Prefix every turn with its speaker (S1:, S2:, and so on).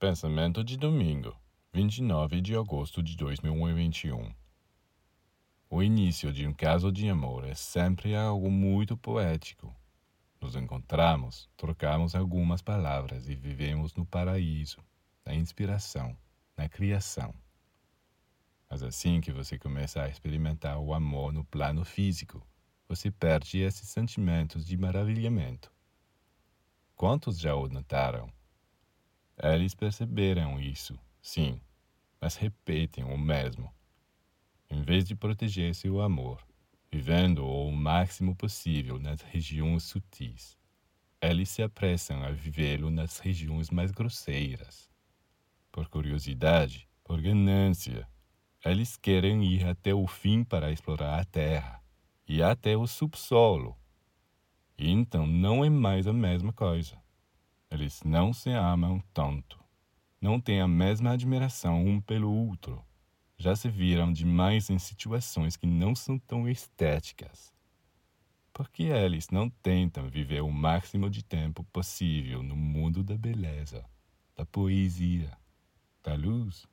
S1: Pensamento de domingo, 29 de agosto de 2021. O início de um caso de amor é sempre algo muito poético. Nos encontramos, trocamos algumas palavras e vivemos no paraíso, na inspiração, na criação. Mas assim que você começa a experimentar o amor no plano físico, você perde esses sentimentos de maravilhamento. Quantos já o notaram? Eles perceberam isso, sim, mas repetem o mesmo. Em vez de proteger seu amor, vivendo o máximo possível nas regiões sutis, eles se apressam a vivê-lo nas regiões mais grosseiras. Por curiosidade, por ganância, eles querem ir até o fim para explorar a terra e até o subsolo. E então não é mais a mesma coisa. Eles não se amam tanto. Não têm a mesma admiração um pelo outro. Já se viram demais em situações que não são tão estéticas. Por que eles não tentam viver o máximo de tempo possível no mundo da beleza, da poesia, da luz?